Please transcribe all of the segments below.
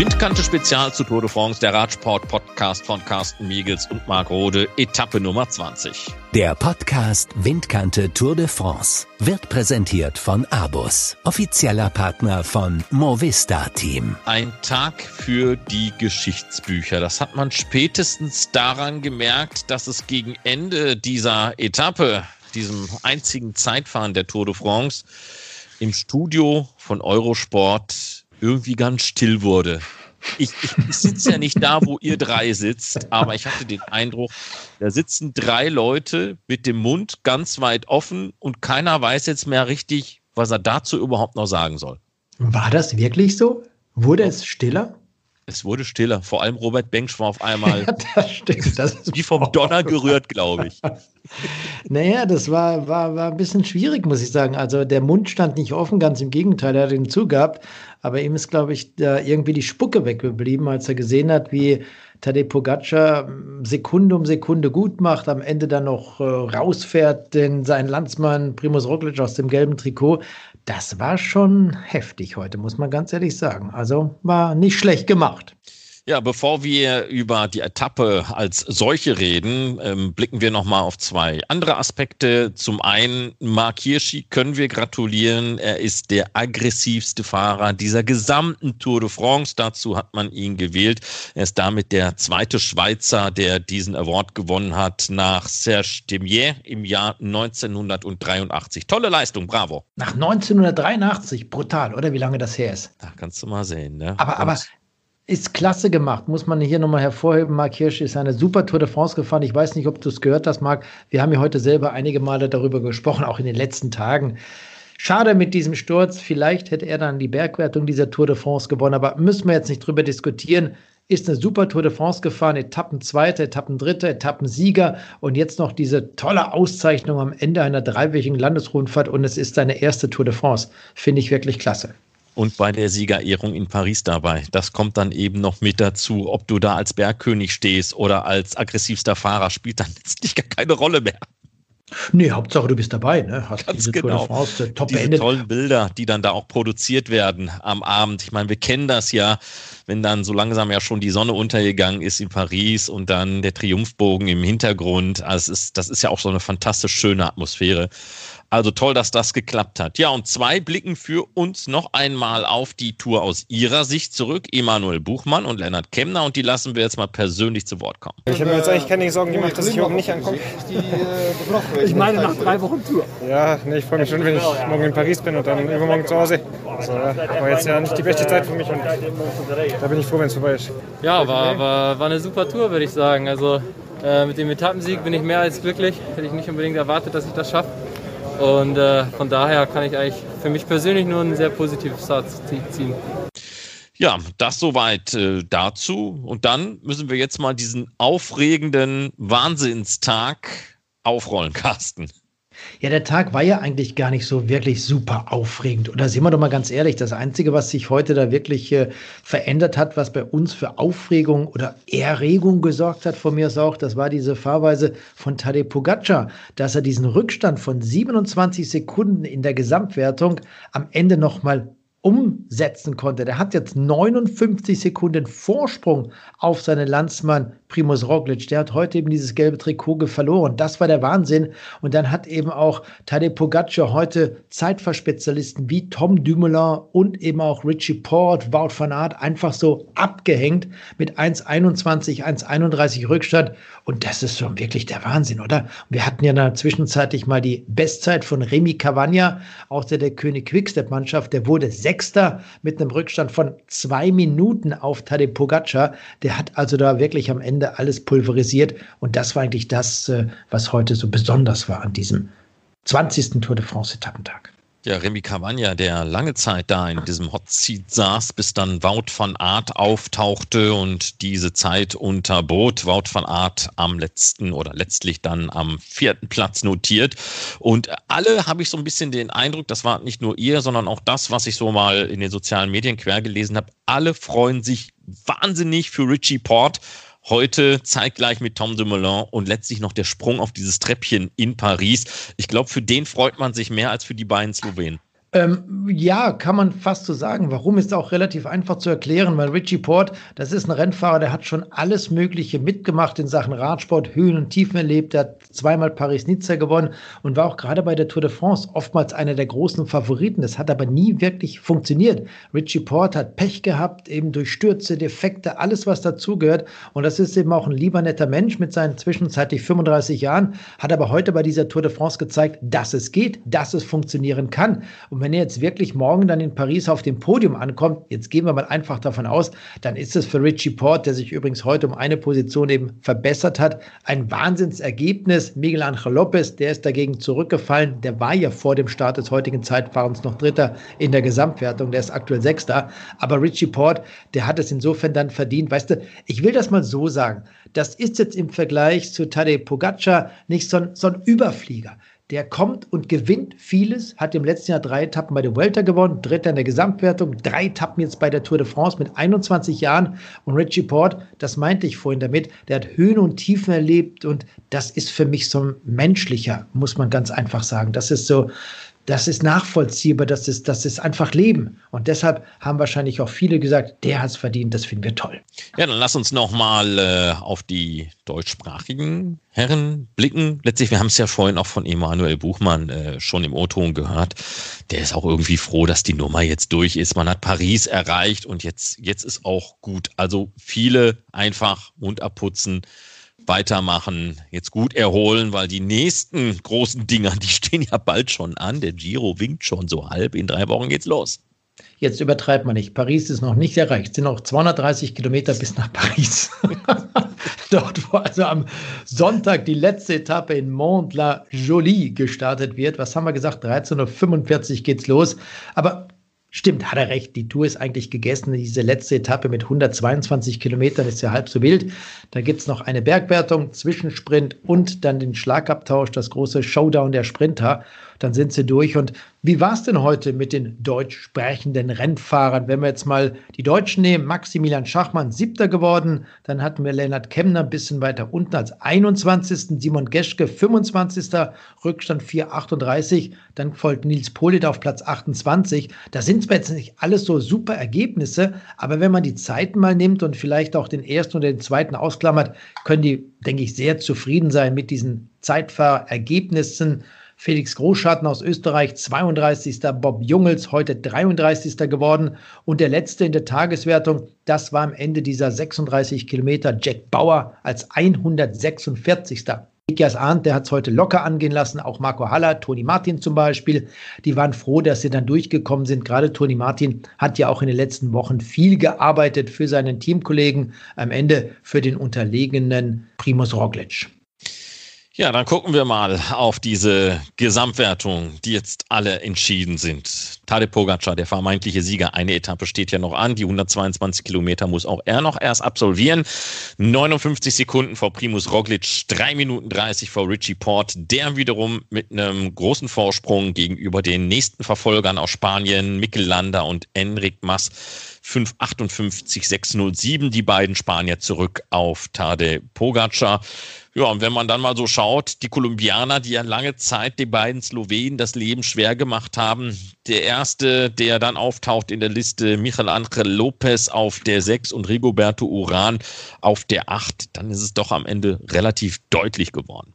Windkante Spezial zu Tour de France, der Radsport-Podcast von Carsten Miegels und Marc Rode, Etappe Nummer 20. Der Podcast Windkante Tour de France wird präsentiert von Abus, offizieller Partner von Movista Team. Ein Tag für die Geschichtsbücher. Das hat man spätestens daran gemerkt, dass es gegen Ende dieser Etappe, diesem einzigen Zeitfahren der Tour de France, im Studio von Eurosport irgendwie ganz still wurde. Ich, ich, sitze ja nicht da, wo ihr drei sitzt, aber ich hatte den Eindruck, da sitzen drei Leute mit dem Mund ganz weit offen und keiner weiß jetzt mehr richtig, was er dazu überhaupt noch sagen soll. War das wirklich so? Wurde es stiller? Es wurde stiller. Vor allem Robert Bengsch war auf einmal ja, das stimmt, das wie vom Donner gerührt, glaube ich. naja, das war, war, war ein bisschen schwierig, muss ich sagen. Also der Mund stand nicht offen, ganz im Gegenteil, er hat ihn zugehabt. Aber ihm ist, glaube ich, da irgendwie die Spucke weggeblieben, als er gesehen hat, wie Tadej Pogacar Sekunde um Sekunde gut macht, am Ende dann noch äh, rausfährt, denn sein Landsmann Primus Roglic aus dem gelben Trikot. Das war schon heftig heute, muss man ganz ehrlich sagen. Also war nicht schlecht gemacht. Ja, bevor wir über die Etappe als solche reden, ähm, blicken wir nochmal auf zwei andere Aspekte. Zum einen, Mark Hirschi können wir gratulieren. Er ist der aggressivste Fahrer dieser gesamten Tour de France. Dazu hat man ihn gewählt. Er ist damit der zweite Schweizer, der diesen Award gewonnen hat, nach Serge Demier im Jahr 1983. Tolle Leistung, bravo. Nach 1983, brutal, oder wie lange das her ist? Da kannst du mal sehen. Ne? Aber, aber ist klasse gemacht, muss man hier nochmal hervorheben. Marc Hirsch ist eine super Tour de France gefahren. Ich weiß nicht, ob du es gehört hast, Marc. Wir haben ja heute selber einige Male darüber gesprochen, auch in den letzten Tagen. Schade mit diesem Sturz. Vielleicht hätte er dann die Bergwertung dieser Tour de France gewonnen, aber müssen wir jetzt nicht drüber diskutieren. Ist eine super Tour de France gefahren, Etappenzweiter, Etappendritter, Etappensieger und jetzt noch diese tolle Auszeichnung am Ende einer dreiwöchigen Landesrundfahrt und es ist seine erste Tour de France. Finde ich wirklich klasse und bei der Siegerehrung in Paris dabei. Das kommt dann eben noch mit dazu. Ob du da als Bergkönig stehst oder als aggressivster Fahrer, spielt dann letztlich gar keine Rolle mehr. Nee, Hauptsache du bist dabei, ne? Hast Ganz diese genau. France, äh, top diese beendet. tollen Bilder, die dann da auch produziert werden am Abend. Ich meine, wir kennen das ja, wenn dann so langsam ja schon die Sonne untergegangen ist in Paris und dann der Triumphbogen im Hintergrund. Also ist, das ist ja auch so eine fantastisch schöne Atmosphäre. Also toll, dass das geklappt hat. Ja, und zwei blicken für uns noch einmal auf die Tour aus ihrer Sicht zurück. Emanuel Buchmann und Lennart Kemner. Und die lassen wir jetzt mal persönlich zu Wort kommen. Ich habe mir jetzt eigentlich keine Sorgen gemacht, dass ich morgen nicht ankomme. Ich meine nach drei Wochen Tour. Ja, nee, ich freue mich schon, wenn ich morgen in Paris bin und dann übermorgen zu Hause. Also, war jetzt ja nicht die beste Zeit für mich und da bin ich froh, wenn es vorbei ist. Ja, war, war, war eine super Tour, würde ich sagen. Also äh, mit dem Etappensieg bin ich mehr als glücklich. Hätte ich nicht unbedingt erwartet, dass ich das schaffe. Und äh, von daher kann ich eigentlich für mich persönlich nur ein sehr positives Fazit ziehen. Ja, das soweit äh, dazu. Und dann müssen wir jetzt mal diesen aufregenden Wahnsinnstag aufrollen, Carsten. Ja, der Tag war ja eigentlich gar nicht so wirklich super aufregend. Oder sind wir doch mal ganz ehrlich, das Einzige, was sich heute da wirklich äh, verändert hat, was bei uns für Aufregung oder Erregung gesorgt hat, von mir aus auch, das war diese Fahrweise von Tadej Pogacar, dass er diesen Rückstand von 27 Sekunden in der Gesamtwertung am Ende nochmal umsetzen konnte. Der hat jetzt 59 Sekunden Vorsprung auf seinen Landsmann Primus Roglic. Der hat heute eben dieses gelbe Trikot verloren. Das war der Wahnsinn. Und dann hat eben auch Tadej Pogacar heute Zeitverspezialisten wie Tom Dumoulin und eben auch Richie Port, Wout van Aert einfach so abgehängt mit 1,21, 1,31 Rückstand. Und das ist schon wirklich der Wahnsinn, oder? Wir hatten ja dann zwischenzeitlich mal die Bestzeit von Remy Cavagna, auch der, der König Quickstep-Mannschaft. Der wurde Sechster mit einem Rückstand von zwei Minuten auf Tadej Pogacar. Der hat also da wirklich am Ende alles pulverisiert. Und das war eigentlich das, äh, was heute so besonders war an diesem 20. Tour de France-Etappentag. Ja, Remy Cavagna, der lange Zeit da in diesem Hot Seat saß, bis dann Wout van Aert auftauchte und diese Zeit unterbot. Wout van Aert am letzten oder letztlich dann am vierten Platz notiert. Und alle habe ich so ein bisschen den Eindruck, das war nicht nur ihr, sondern auch das, was ich so mal in den sozialen Medien quer gelesen habe. Alle freuen sich wahnsinnig für Richie Port Heute zeitgleich mit Tom Dumoulin und letztlich noch der Sprung auf dieses Treppchen in Paris. Ich glaube, für den freut man sich mehr als für die beiden Slowenen. Ähm, ja, kann man fast so sagen. Warum ist auch relativ einfach zu erklären, weil Richie Port, das ist ein Rennfahrer, der hat schon alles Mögliche mitgemacht in Sachen Radsport, Höhen und Tiefen erlebt. Der hat zweimal Paris-Nizza gewonnen und war auch gerade bei der Tour de France oftmals einer der großen Favoriten. Das hat aber nie wirklich funktioniert. Richie Port hat Pech gehabt, eben durch Stürze, Defekte, alles, was dazugehört. Und das ist eben auch ein lieber netter Mensch mit seinen zwischenzeitlich 35 Jahren, hat aber heute bei dieser Tour de France gezeigt, dass es geht, dass es funktionieren kann. Und und wenn er jetzt wirklich morgen dann in Paris auf dem Podium ankommt, jetzt gehen wir mal einfach davon aus, dann ist es für Richie Port, der sich übrigens heute um eine Position eben verbessert hat, ein Wahnsinnsergebnis. Miguel Angel Lopez, der ist dagegen zurückgefallen. Der war ja vor dem Start des heutigen Zeitfahrens noch Dritter in der Gesamtwertung. Der ist aktuell Sechster. Aber Richie Port, der hat es insofern dann verdient. Weißt du, ich will das mal so sagen. Das ist jetzt im Vergleich zu Tadej Pogacar nicht so ein, so ein Überflieger der kommt und gewinnt vieles, hat im letzten Jahr drei Etappen bei der Vuelta gewonnen, dritter in der Gesamtwertung, drei Etappen jetzt bei der Tour de France mit 21 Jahren. Und Richie Port, das meinte ich vorhin damit, der hat Höhen und Tiefen erlebt und das ist für mich so ein menschlicher, muss man ganz einfach sagen. Das ist so, das ist nachvollziehbar, das ist, das ist einfach Leben. Und deshalb haben wahrscheinlich auch viele gesagt, der hat es verdient, das finden wir toll. Ja, dann lass uns nochmal äh, auf die deutschsprachigen Herren blicken. Letztlich, wir haben es ja vorhin auch von Emanuel Buchmann äh, schon im O-Ton gehört. Der ist auch irgendwie froh, dass die Nummer jetzt durch ist. Man hat Paris erreicht und jetzt, jetzt ist auch gut. Also viele einfach Mund abputzen weitermachen, jetzt gut erholen, weil die nächsten großen Dinger, die stehen ja bald schon an. Der Giro winkt schon so halb. In drei Wochen geht's los. Jetzt übertreibt man nicht. Paris ist noch nicht erreicht. Es sind noch 230 Kilometer bis nach Paris. Dort, wo also am Sonntag die letzte Etappe in Mont-la-Jolie gestartet wird. Was haben wir gesagt? 13.45 Uhr geht's los. Aber Stimmt, hat er recht. Die Tour ist eigentlich gegessen. Diese letzte Etappe mit 122 Kilometern ist ja halb so wild. Da gibt es noch eine Bergwertung, Zwischensprint und dann den Schlagabtausch, das große Showdown der Sprinter dann sind sie durch. Und wie war es denn heute mit den deutsch sprechenden Rennfahrern? Wenn wir jetzt mal die Deutschen nehmen, Maximilian Schachmann siebter geworden, dann hatten wir Lennart Kemner ein bisschen weiter unten als 21. Simon Geschke 25. Rückstand 4,38. Dann folgt Nils Polit auf Platz 28. Da sind zwar jetzt nicht alles so super Ergebnisse, aber wenn man die Zeiten mal nimmt und vielleicht auch den ersten oder den zweiten ausklammert, können die, denke ich, sehr zufrieden sein mit diesen Zeitfahrergebnissen. Felix Großschatten aus Österreich 32. Bob Jungels heute 33. geworden und der letzte in der Tageswertung, das war am Ende dieser 36 Kilometer Jack Bauer als 146. Nikias Arndt, der hat es heute locker angehen lassen, auch Marco Haller, Toni Martin zum Beispiel, die waren froh, dass sie dann durchgekommen sind. Gerade Toni Martin hat ja auch in den letzten Wochen viel gearbeitet für seinen Teamkollegen, am Ende für den unterlegenen Primus Roglic. Ja, dann gucken wir mal auf diese Gesamtwertung, die jetzt alle entschieden sind. Tade Pogacar, der vermeintliche Sieger, eine Etappe steht ja noch an. Die 122 Kilometer muss auch er noch erst absolvieren. 59 Sekunden vor Primus Roglic, 3 Minuten 30 vor Richie Port, der wiederum mit einem großen Vorsprung gegenüber den nächsten Verfolgern aus Spanien, Mikkel Landa und Enric Mas, 5,58, 6,07. Die beiden Spanier zurück auf Tade Pogacar. Ja, und wenn man dann mal so schaut, die Kolumbianer, die ja lange Zeit den beiden Slowenen das Leben schwer gemacht haben. Der erste, der dann auftaucht in der Liste, Michael Angel Lopez auf der 6 und Rigoberto Uran auf der 8, dann ist es doch am Ende relativ deutlich geworden.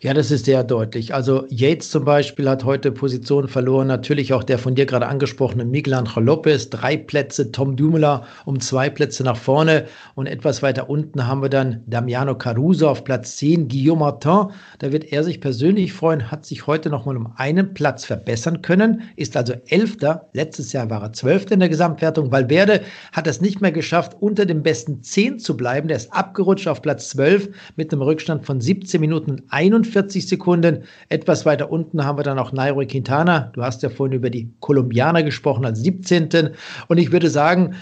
Ja, das ist sehr deutlich. Also Yates zum Beispiel hat heute Position verloren. Natürlich auch der von dir gerade angesprochene Miguel Angel Lopez. Drei Plätze, Tom Dumoulin um zwei Plätze nach vorne. Und etwas weiter unten haben wir dann Damiano Caruso auf Platz 10. Guillaume Martin, da wird er sich persönlich freuen, hat sich heute nochmal um einen Platz verbessern können. Ist also Elfter. Letztes Jahr war er Zwölfter in der Gesamtwertung. Valverde hat es nicht mehr geschafft, unter den besten zehn zu bleiben. Der ist abgerutscht auf Platz 12 mit einem Rückstand von 17 Minuten und 41 Sekunden. Etwas weiter unten haben wir dann auch Nairo Quintana. Du hast ja vorhin über die Kolumbianer gesprochen als 17. Und ich würde sagen,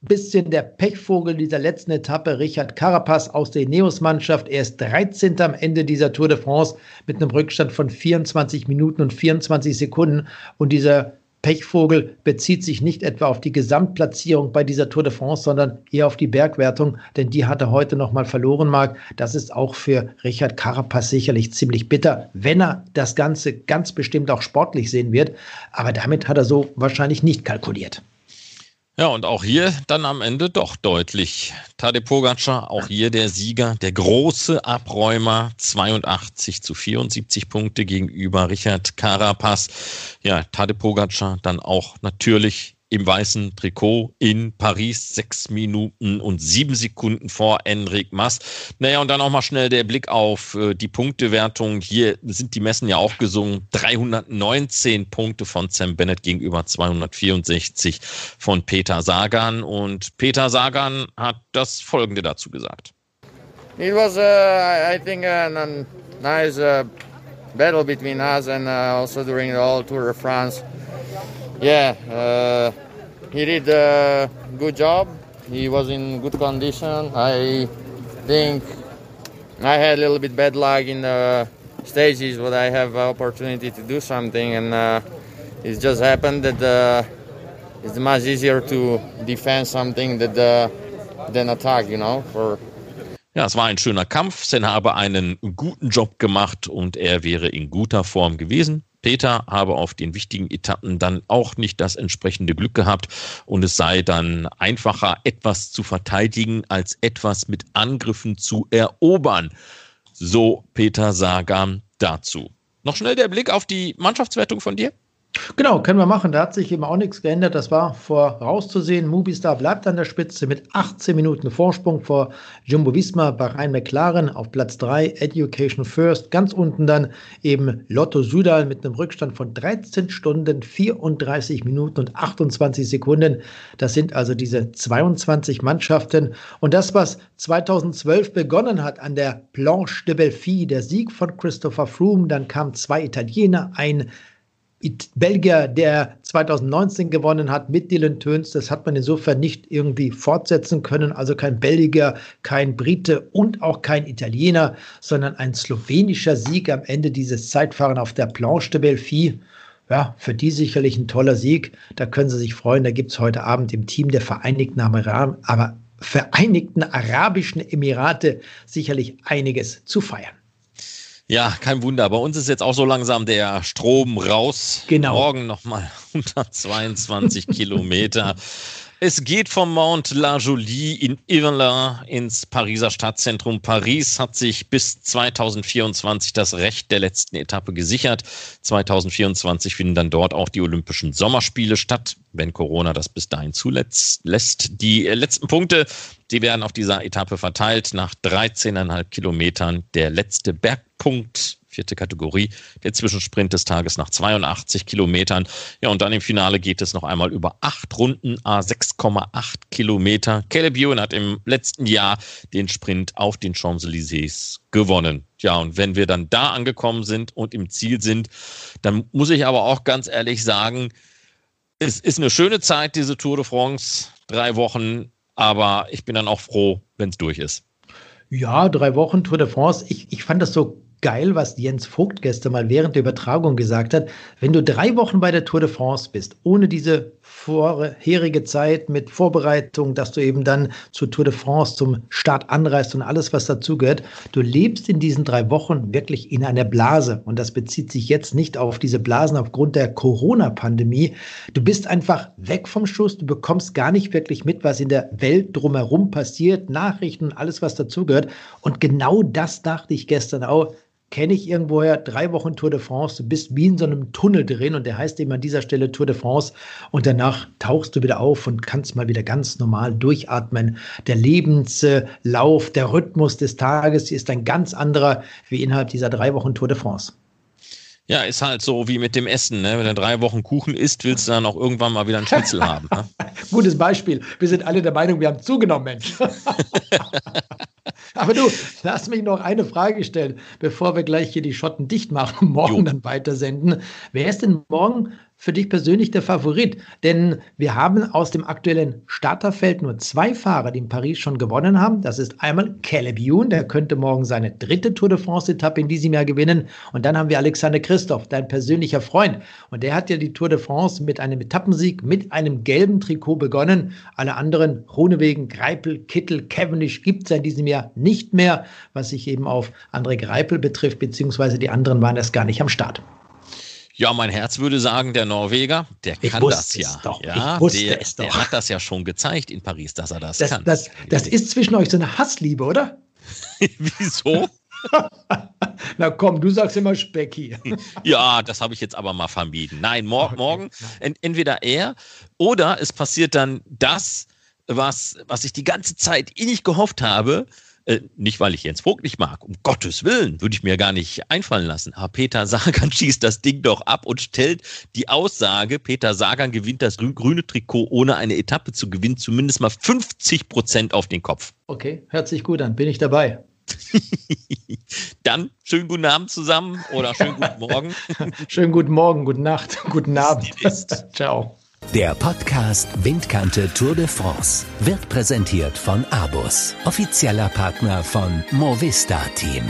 bisschen der Pechvogel dieser letzten Etappe, Richard Carapaz aus der Ineos-Mannschaft. Er ist 13. am Ende dieser Tour de France mit einem Rückstand von 24 Minuten und 24 Sekunden. Und dieser Pechvogel bezieht sich nicht etwa auf die Gesamtplatzierung bei dieser Tour de France, sondern eher auf die Bergwertung, denn die hat er heute nochmal verloren, Marc. Das ist auch für Richard Carapaz sicherlich ziemlich bitter, wenn er das Ganze ganz bestimmt auch sportlich sehen wird. Aber damit hat er so wahrscheinlich nicht kalkuliert. Ja, und auch hier dann am Ende doch deutlich. Tade Pogacar, auch hier der Sieger, der große Abräumer, 82 zu 74 Punkte gegenüber Richard Carapaz. Ja, Tade Pogacar dann auch natürlich im weißen Trikot in Paris, sechs Minuten und sieben Sekunden vor Enric Mas. Naja, und dann auch mal schnell der Blick auf äh, die Punktewertung. Hier sind die Messen ja auch gesungen. 319 Punkte von Sam Bennett gegenüber 264 von Peter Sagan. Und Peter Sagan hat das Folgende dazu gesagt. It was, uh, I think, a nice uh, battle between us and uh, also during the whole Tour of France. Yeah, uh, he did a good job. He was in good condition. I think I had a little bit bad luck in the stages, but I have opportunity to do something, and uh, it just happened that uh, it's much easier to defend something that, uh, than attack, you know. For ja, es war ein schöner Kampf. Sen habe einen guten Job gemacht und er wäre in guter Form gewesen. Peter habe auf den wichtigen Etappen dann auch nicht das entsprechende Glück gehabt und es sei dann einfacher, etwas zu verteidigen, als etwas mit Angriffen zu erobern. So Peter Sagan dazu. Noch schnell der Blick auf die Mannschaftswertung von dir. Genau, können wir machen. Da hat sich eben auch nichts geändert. Das war vorauszusehen. Mubistar bleibt an der Spitze mit 18 Minuten Vorsprung vor Jumbo Visma, Bahrain McLaren auf Platz 3, Education First. Ganz unten dann eben Lotto Sudal mit einem Rückstand von 13 Stunden, 34 Minuten und 28 Sekunden. Das sind also diese 22 Mannschaften. Und das, was 2012 begonnen hat an der Planche de Belfi, der Sieg von Christopher Froome, dann kamen zwei Italiener, ein Belgier, der 2019 gewonnen hat mit Dylan Töns, das hat man insofern nicht irgendwie fortsetzen können. Also kein Belgier, kein Brite und auch kein Italiener, sondern ein slowenischer Sieg am Ende dieses Zeitfahren auf der Planche de Belfi. Ja, für die sicherlich ein toller Sieg. Da können Sie sich freuen. Da gibt es heute Abend im Team der Vereinigten, Amer aber Vereinigten Arabischen Emirate sicherlich einiges zu feiern. Ja, kein Wunder. Bei uns ist jetzt auch so langsam der Strom raus. Genau. Morgen nochmal 122 Kilometer. Es geht vom Mount La Jolie in Irland ins Pariser Stadtzentrum. Paris hat sich bis 2024 das Recht der letzten Etappe gesichert. 2024 finden dann dort auch die Olympischen Sommerspiele statt, wenn Corona das bis dahin zulässt. Die letzten Punkte, die werden auf dieser Etappe verteilt nach 13,5 Kilometern. Der letzte Bergpunkt vierte Kategorie, der Zwischensprint des Tages nach 82 Kilometern. Ja, und dann im Finale geht es noch einmal über acht Runden, a 6,8 Kilometer. Caleb Ewan hat im letzten Jahr den Sprint auf den Champs-Élysées gewonnen. Ja, und wenn wir dann da angekommen sind und im Ziel sind, dann muss ich aber auch ganz ehrlich sagen, es ist eine schöne Zeit, diese Tour de France, drei Wochen, aber ich bin dann auch froh, wenn es durch ist. Ja, drei Wochen Tour de France. Ich, ich fand das so geil, was Jens Vogt gestern mal während der Übertragung gesagt hat. Wenn du drei Wochen bei der Tour de France bist, ohne diese vorherige Zeit mit Vorbereitung, dass du eben dann zur Tour de France zum Start anreist und alles, was dazugehört, du lebst in diesen drei Wochen wirklich in einer Blase. Und das bezieht sich jetzt nicht auf diese Blasen aufgrund der Corona-Pandemie. Du bist einfach weg vom Schuss. Du bekommst gar nicht wirklich mit, was in der Welt drumherum passiert, Nachrichten, alles, was dazugehört. Und genau das dachte ich gestern auch kenne ich irgendwoher drei Wochen Tour de France, du bist wie in so einem Tunnel drin und der heißt eben an dieser Stelle Tour de France und danach tauchst du wieder auf und kannst mal wieder ganz normal durchatmen. Der Lebenslauf, der Rhythmus des Tages ist ein ganz anderer wie innerhalb dieser drei Wochen Tour de France. Ja, ist halt so wie mit dem Essen. Ne? Wenn du drei Wochen Kuchen isst, willst du dann auch irgendwann mal wieder einen Schnitzel haben. Ne? Gutes Beispiel. Wir sind alle der Meinung, wir haben zugenommen, Mensch. Aber du, lass mich noch eine Frage stellen, bevor wir gleich hier die Schotten dicht machen und morgen jo. dann weitersenden. Wer ist denn morgen für dich persönlich der Favorit? Denn wir haben aus dem aktuellen Starterfeld nur zwei Fahrer, die in Paris schon gewonnen haben. Das ist einmal Caleb Ewan, der könnte morgen seine dritte Tour de France-Etappe in diesem Jahr gewinnen. Und dann haben wir Alexander Christoph, dein persönlicher Freund. Und der hat ja die Tour de France mit einem Etappensieg mit einem gelben Trikot begonnen. Alle anderen, Runewegen, Greipel, Kittel, Cavendish, gibt es in diesem Jahr nicht mehr, was sich eben auf André Greipel betrifft, beziehungsweise die anderen waren erst gar nicht am Start. Ja, mein Herz würde sagen, der Norweger, der kann das ja. doch. Ja, der, es doch. der hat das ja schon gezeigt in Paris, dass er das, Das, kann. das, das ist zwischen euch so eine Hassliebe, oder? Wieso? Na komm, du sagst immer Specki. Ja, das habe ich jetzt aber mal vermieden. Nein, mor morgen ent entweder er oder es passiert dann das, was, was ich die ganze Zeit innig gehofft habe. Äh, nicht, weil ich Jens Vogt nicht mag, um Gottes Willen, würde ich mir gar nicht einfallen lassen. Aber Peter Sagan schießt das Ding doch ab und stellt die Aussage, Peter Sagan gewinnt das grü- grüne Trikot, ohne eine Etappe zu gewinnen, zumindest mal 50 Prozent auf den Kopf. Okay, hört sich gut an, bin ich dabei. Dann schönen guten Abend zusammen oder schönen guten Morgen. Schönen guten Morgen, guten Nacht, guten Abend. Ciao. Der Podcast Windkante Tour de France wird präsentiert von Abus, offizieller Partner von Movista Team.